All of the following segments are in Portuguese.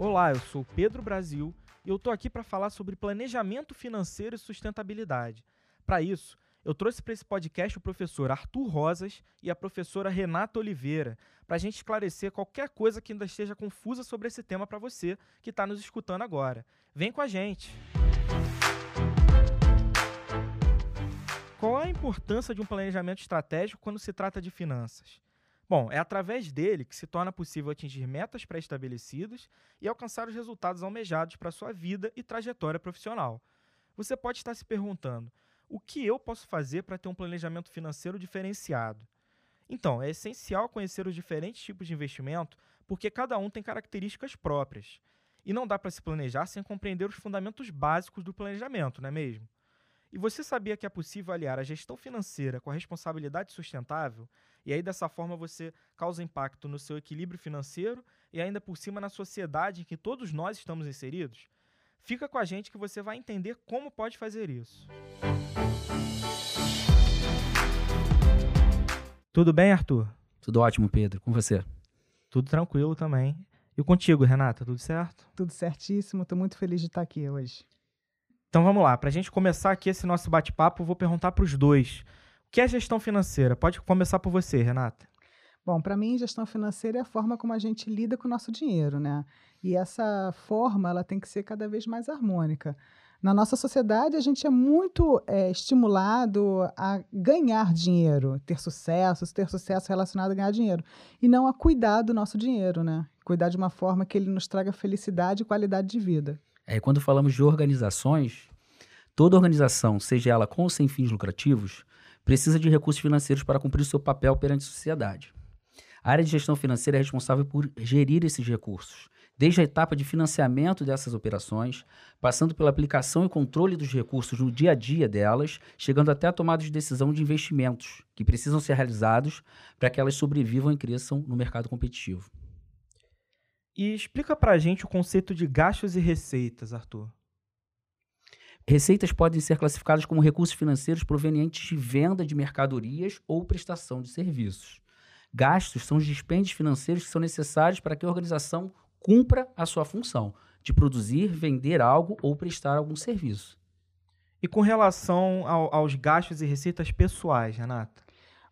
Olá, eu sou Pedro Brasil e eu estou aqui para falar sobre planejamento financeiro e sustentabilidade. Para isso, eu trouxe para esse podcast o professor Arthur Rosas e a professora Renata Oliveira, para a gente esclarecer qualquer coisa que ainda esteja confusa sobre esse tema para você que está nos escutando agora. Vem com a gente! Qual é a importância de um planejamento estratégico quando se trata de finanças? Bom, é através dele que se torna possível atingir metas pré-estabelecidas e alcançar os resultados almejados para sua vida e trajetória profissional. Você pode estar se perguntando: o que eu posso fazer para ter um planejamento financeiro diferenciado? Então, é essencial conhecer os diferentes tipos de investimento, porque cada um tem características próprias. E não dá para se planejar sem compreender os fundamentos básicos do planejamento, não é mesmo? E você sabia que é possível aliar a gestão financeira com a responsabilidade sustentável? E aí, dessa forma, você causa impacto no seu equilíbrio financeiro e ainda por cima na sociedade em que todos nós estamos inseridos? Fica com a gente que você vai entender como pode fazer isso. Tudo bem, Arthur? Tudo ótimo, Pedro. Com você? Tudo tranquilo também. E contigo, Renata, tudo certo? Tudo certíssimo. Estou muito feliz de estar aqui hoje. Então vamos lá. Para a gente começar aqui esse nosso bate-papo, vou perguntar para os dois. O que é gestão financeira? Pode começar por você, Renata. Bom, para mim, gestão financeira é a forma como a gente lida com o nosso dinheiro, né? E essa forma, ela tem que ser cada vez mais harmônica. Na nossa sociedade, a gente é muito é, estimulado a ganhar dinheiro, ter sucesso, ter sucesso relacionado a ganhar dinheiro, e não a cuidar do nosso dinheiro, né? Cuidar de uma forma que ele nos traga felicidade e qualidade de vida. É, quando falamos de organizações, toda organização, seja ela com ou sem fins lucrativos, precisa de recursos financeiros para cumprir o seu papel perante a sociedade. A área de gestão financeira é responsável por gerir esses recursos, desde a etapa de financiamento dessas operações, passando pela aplicação e controle dos recursos no dia a dia delas, chegando até a tomada de decisão de investimentos que precisam ser realizados para que elas sobrevivam e cresçam no mercado competitivo. E explica para a gente o conceito de gastos e receitas, Arthur. Receitas podem ser classificadas como recursos financeiros provenientes de venda de mercadorias ou prestação de serviços. Gastos são os dispêndios financeiros que são necessários para que a organização cumpra a sua função de produzir, vender algo ou prestar algum serviço. E com relação ao, aos gastos e receitas pessoais, Renata?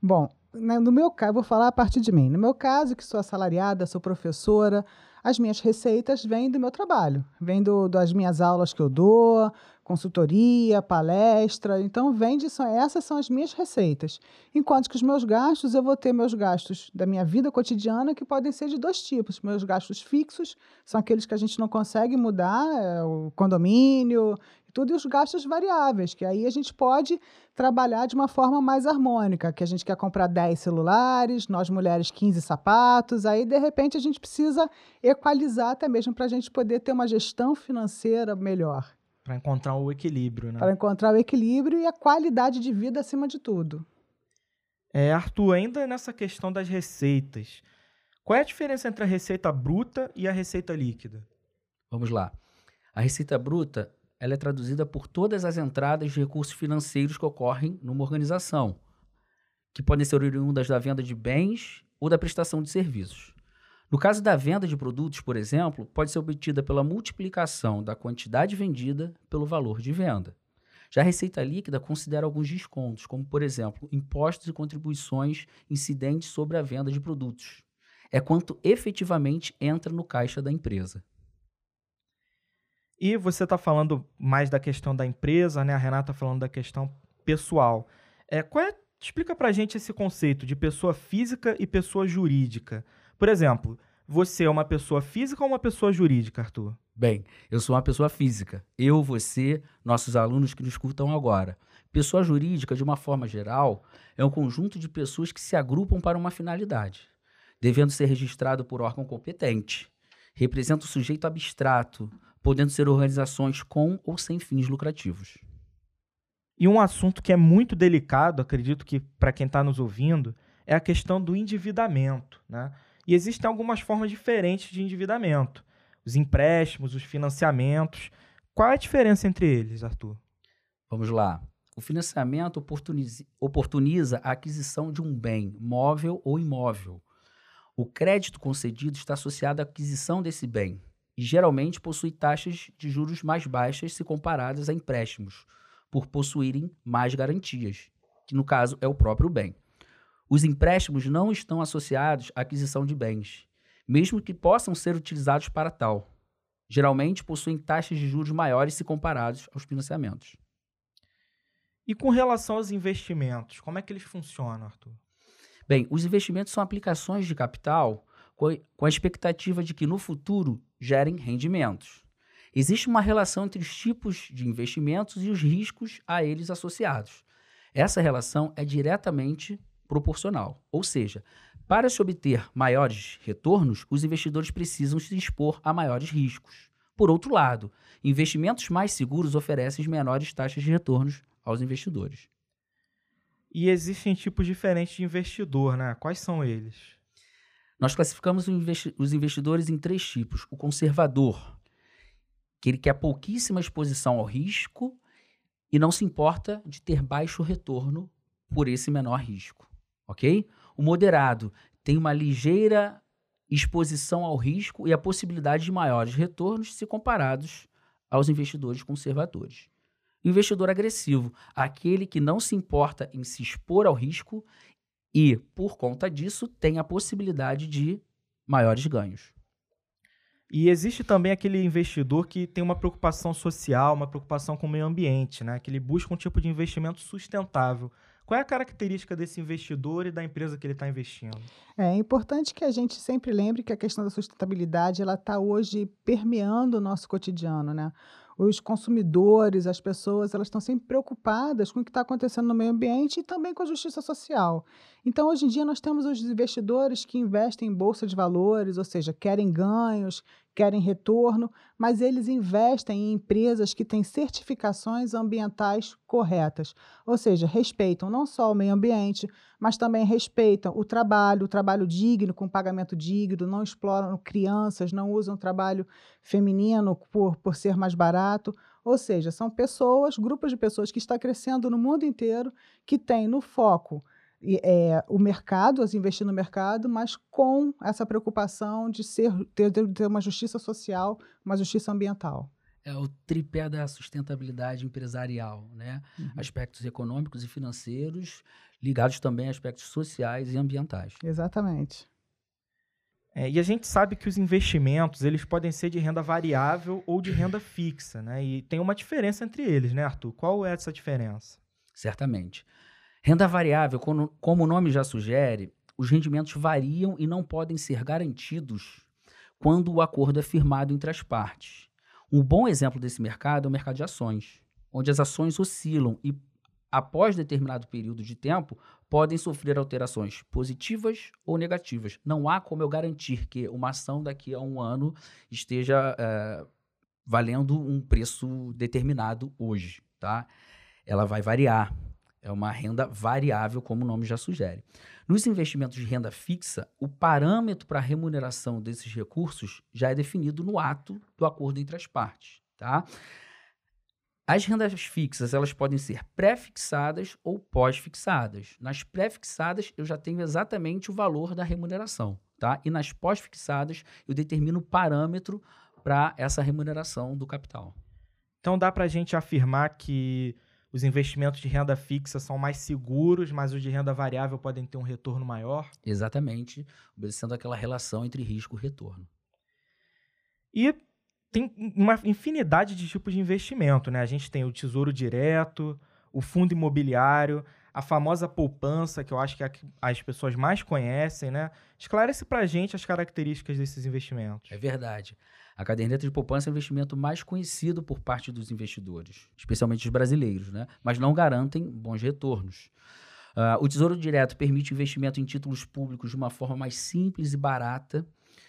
Bom, né, no meu caso, vou falar a partir de mim. No meu caso, que sou assalariada, sou professora, as minhas receitas vêm do meu trabalho, vêm do, das minhas aulas que eu dou, consultoria, palestra. Então, vende, são, essas são as minhas receitas. Enquanto que os meus gastos, eu vou ter meus gastos da minha vida cotidiana, que podem ser de dois tipos. Meus gastos fixos, são aqueles que a gente não consegue mudar, é o condomínio tudo, e os gastos variáveis, que aí a gente pode trabalhar de uma forma mais harmônica, que a gente quer comprar 10 celulares, nós mulheres 15 sapatos, aí de repente a gente precisa equalizar até mesmo para a gente poder ter uma gestão financeira melhor. Para encontrar o equilíbrio, né? Para encontrar o equilíbrio e a qualidade de vida acima de tudo. É, Arthur, ainda nessa questão das receitas, qual é a diferença entre a receita bruta e a receita líquida? Vamos lá. A receita bruta ela é traduzida por todas as entradas de recursos financeiros que ocorrem numa organização, que podem ser oriundas da venda de bens ou da prestação de serviços. No caso da venda de produtos, por exemplo, pode ser obtida pela multiplicação da quantidade vendida pelo valor de venda. Já a receita líquida considera alguns descontos, como, por exemplo, impostos e contribuições incidentes sobre a venda de produtos. É quanto efetivamente entra no caixa da empresa. E você está falando mais da questão da empresa, né? A Renata falando da questão pessoal. É, qual é, explica para gente esse conceito de pessoa física e pessoa jurídica. Por exemplo, você é uma pessoa física ou uma pessoa jurídica, Arthur? Bem, eu sou uma pessoa física. Eu, você, nossos alunos que nos escutam agora. Pessoa jurídica, de uma forma geral, é um conjunto de pessoas que se agrupam para uma finalidade, devendo ser registrado por órgão competente. Representa o sujeito abstrato, podendo ser organizações com ou sem fins lucrativos. E um assunto que é muito delicado, acredito que para quem está nos ouvindo, é a questão do endividamento. Né? E existem algumas formas diferentes de endividamento. Os empréstimos, os financiamentos. Qual é a diferença entre eles, Arthur? Vamos lá. O financiamento oportuniza, oportuniza a aquisição de um bem, móvel ou imóvel. O crédito concedido está associado à aquisição desse bem. E geralmente possui taxas de juros mais baixas se comparadas a empréstimos, por possuírem mais garantias, que no caso é o próprio bem. Os empréstimos não estão associados à aquisição de bens, mesmo que possam ser utilizados para tal. Geralmente possuem taxas de juros maiores se comparados aos financiamentos. E com relação aos investimentos, como é que eles funcionam, Arthur? Bem, os investimentos são aplicações de capital com a expectativa de que no futuro gerem rendimentos. Existe uma relação entre os tipos de investimentos e os riscos a eles associados. Essa relação é diretamente proporcional, ou seja, para se obter maiores retornos, os investidores precisam se expor a maiores riscos. Por outro lado, investimentos mais seguros oferecem menores taxas de retornos aos investidores. E existem tipos diferentes de investidor, né? Quais são eles? Nós classificamos os investidores em três tipos: o conservador, que ele quer pouquíssima exposição ao risco e não se importa de ter baixo retorno por esse menor risco, ok? O moderado tem uma ligeira exposição ao risco e a possibilidade de maiores retornos se comparados aos investidores conservadores. Investidor agressivo, aquele que não se importa em se expor ao risco e, por conta disso, tem a possibilidade de maiores ganhos. E existe também aquele investidor que tem uma preocupação social, uma preocupação com o meio ambiente, né? que ele busca um tipo de investimento sustentável. Qual é a característica desse investidor e da empresa que ele está investindo? É importante que a gente sempre lembre que a questão da sustentabilidade ela está hoje permeando o nosso cotidiano, né? os consumidores, as pessoas, elas estão sempre preocupadas com o que está acontecendo no meio ambiente e também com a justiça social. Então, hoje em dia, nós temos os investidores que investem em bolsa de valores, ou seja, querem ganhos, querem retorno, mas eles investem em empresas que têm certificações ambientais corretas, ou seja, respeitam não só o meio ambiente, mas também respeitam o trabalho, o trabalho digno, com pagamento digno, não exploram crianças, não usam trabalho feminino por, por ser mais barato. Ou seja, são pessoas, grupos de pessoas que está crescendo no mundo inteiro, que têm no foco é, o mercado, as investir no mercado, mas com essa preocupação de ser ter, ter uma justiça social, uma justiça ambiental. É o tripé da sustentabilidade empresarial, né? Uhum. Aspectos econômicos e financeiros, ligados também a aspectos sociais e ambientais. Exatamente. É, e a gente sabe que os investimentos eles podem ser de renda variável ou de renda fixa, né? E tem uma diferença entre eles, né, Arthur? Qual é essa diferença? Certamente. Renda variável, como o nome já sugere, os rendimentos variam e não podem ser garantidos quando o acordo é firmado entre as partes. Um bom exemplo desse mercado é o mercado de ações, onde as ações oscilam e, após determinado período de tempo, podem sofrer alterações positivas ou negativas. Não há como eu garantir que uma ação daqui a um ano esteja é, valendo um preço determinado hoje, tá? Ela vai variar. É uma renda variável, como o nome já sugere. Nos investimentos de renda fixa, o parâmetro para a remuneração desses recursos já é definido no ato do acordo entre as partes, tá? As rendas fixas, elas podem ser pré-fixadas ou pós-fixadas. Nas pré-fixadas, eu já tenho exatamente o valor da remuneração, tá? E nas pós-fixadas, eu determino o parâmetro para essa remuneração do capital. Então dá para a gente afirmar que os investimentos de renda fixa são mais seguros, mas os de renda variável podem ter um retorno maior? Exatamente, obedecendo aquela relação entre risco e retorno. E tem uma infinidade de tipos de investimento, né? A gente tem o tesouro direto, o fundo imobiliário, a famosa poupança, que eu acho que é as pessoas mais conhecem, né? Esclarece para a gente as características desses investimentos. É verdade. A caderneta de poupança é o investimento mais conhecido por parte dos investidores, especialmente os brasileiros, né? mas não garantem bons retornos. Uh, o Tesouro Direto permite investimento em títulos públicos de uma forma mais simples e barata.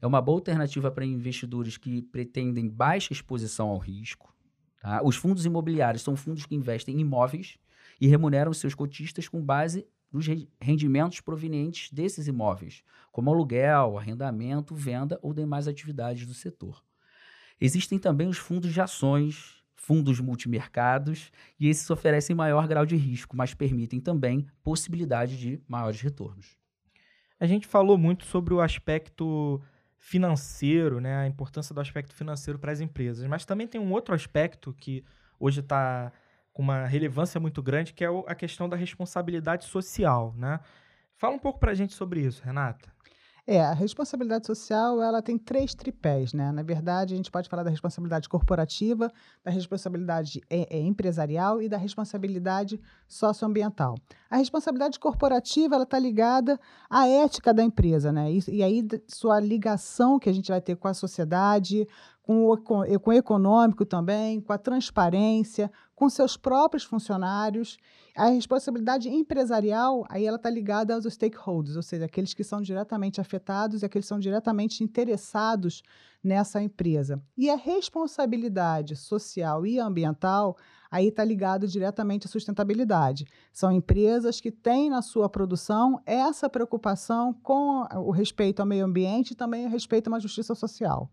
É uma boa alternativa para investidores que pretendem baixa exposição ao risco. Tá? Os fundos imobiliários são fundos que investem em imóveis e remuneram seus cotistas com base nos rendimentos provenientes desses imóveis, como aluguel, arrendamento, venda ou demais atividades do setor. Existem também os fundos de ações, fundos multimercados, e esses oferecem maior grau de risco, mas permitem também possibilidade de maiores retornos. A gente falou muito sobre o aspecto financeiro, né, a importância do aspecto financeiro para as empresas. Mas também tem um outro aspecto que hoje está com uma relevância muito grande, que é a questão da responsabilidade social, né? Fala um pouco para a gente sobre isso, Renata. É, a responsabilidade social ela tem três tripés, né? Na verdade, a gente pode falar da responsabilidade corporativa, da responsabilidade é, é, empresarial e da responsabilidade socioambiental. A responsabilidade corporativa ela está ligada à ética da empresa, né? E, e aí sua ligação que a gente vai ter com a sociedade, com o, com, o econômico também, com a transparência, com seus próprios funcionários. A responsabilidade empresarial, aí ela está ligada aos stakeholders, ou seja, aqueles que são diretamente afetados e aqueles que são diretamente interessados nessa empresa. E a responsabilidade social e ambiental, aí está ligado diretamente à sustentabilidade. São empresas que têm na sua produção essa preocupação com o respeito ao meio ambiente e também o respeito a uma justiça social.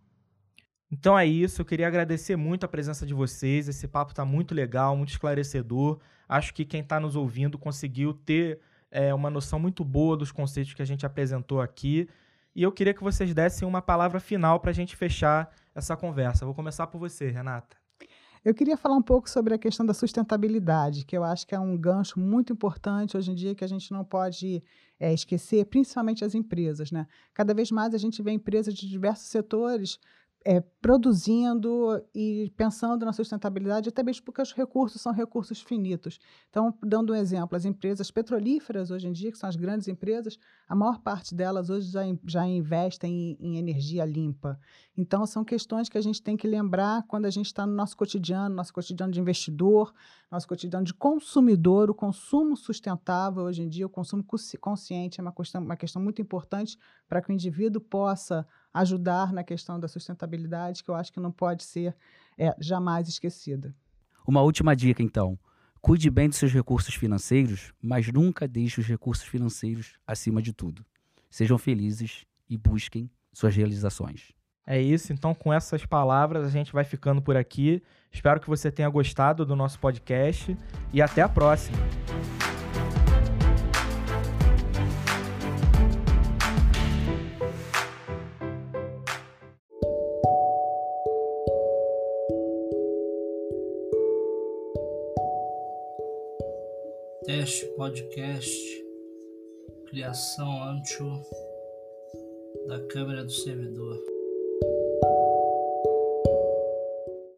Então é isso, eu queria agradecer muito a presença de vocês. Esse papo está muito legal, muito esclarecedor. Acho que quem está nos ouvindo conseguiu ter é, uma noção muito boa dos conceitos que a gente apresentou aqui. E eu queria que vocês dessem uma palavra final para a gente fechar essa conversa. Vou começar por você, Renata. Eu queria falar um pouco sobre a questão da sustentabilidade, que eu acho que é um gancho muito importante hoje em dia que a gente não pode é, esquecer, principalmente as empresas. Né? Cada vez mais a gente vê empresas de diversos setores é, produzindo e pensando na sustentabilidade, até mesmo porque os recursos são recursos finitos. Então, dando um exemplo, as empresas petrolíferas hoje em dia, que são as grandes empresas, a maior parte delas hoje já, já investem em, em energia limpa. Então, são questões que a gente tem que lembrar quando a gente está no nosso cotidiano, nosso cotidiano de investidor, nosso cotidiano de consumidor. O consumo sustentável hoje em dia, o consumo consciente é uma questão, uma questão muito importante para que o indivíduo possa ajudar na questão da sustentabilidade, que eu acho que não pode ser é, jamais esquecida. Uma última dica, então. Cuide bem dos seus recursos financeiros, mas nunca deixe os recursos financeiros acima de tudo. Sejam felizes e busquem suas realizações. É isso, então com essas palavras a gente vai ficando por aqui. Espero que você tenha gostado do nosso podcast e até a próxima. Teste podcast, criação Antio da câmera do servidor.